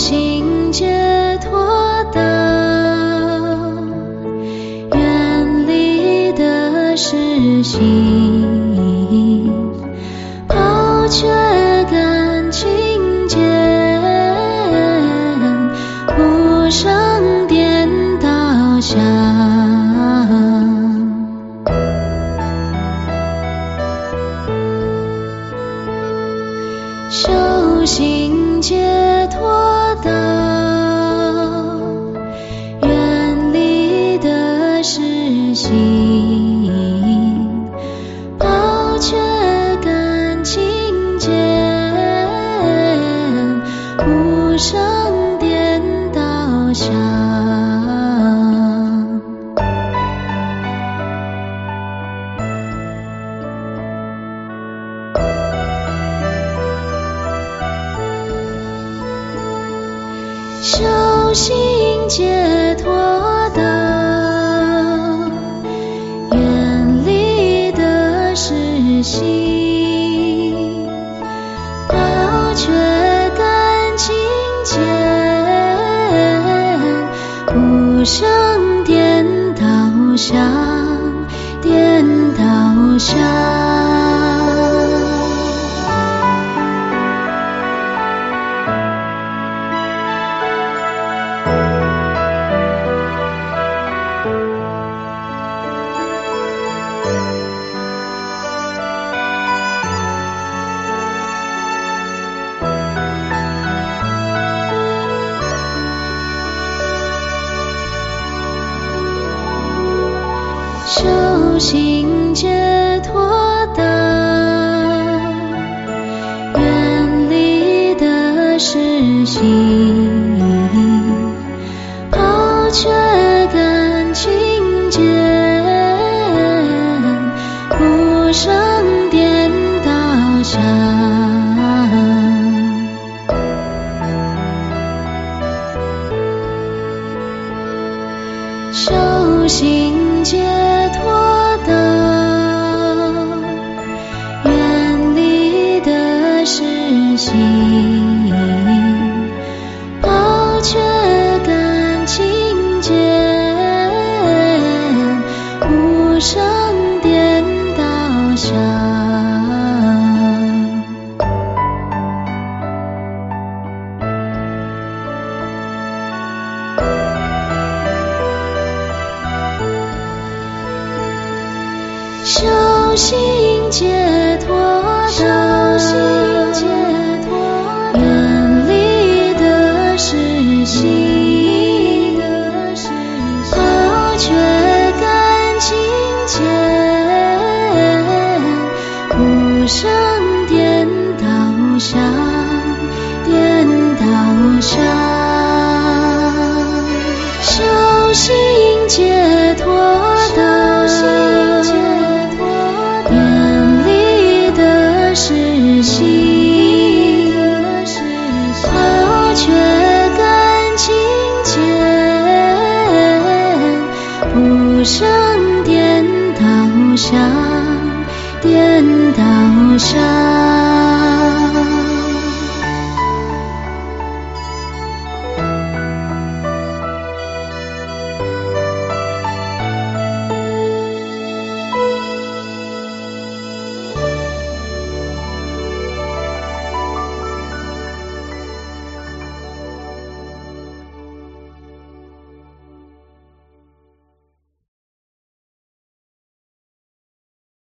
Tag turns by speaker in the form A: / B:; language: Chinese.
A: 心解脱的远离的是心抛却感情间无声颠倒下修行解脱声颠倒响。修行解脱道，远离的是心，鼓声颠倒响，颠倒响。修行解脱道，远离的是心，抛却感情间，无声颠倒响。修行解心，抛却感情间，无声颠倒响。修行解脱道，心解脱道，远离的是心，抛却感情间，无声颠倒响，颠倒响。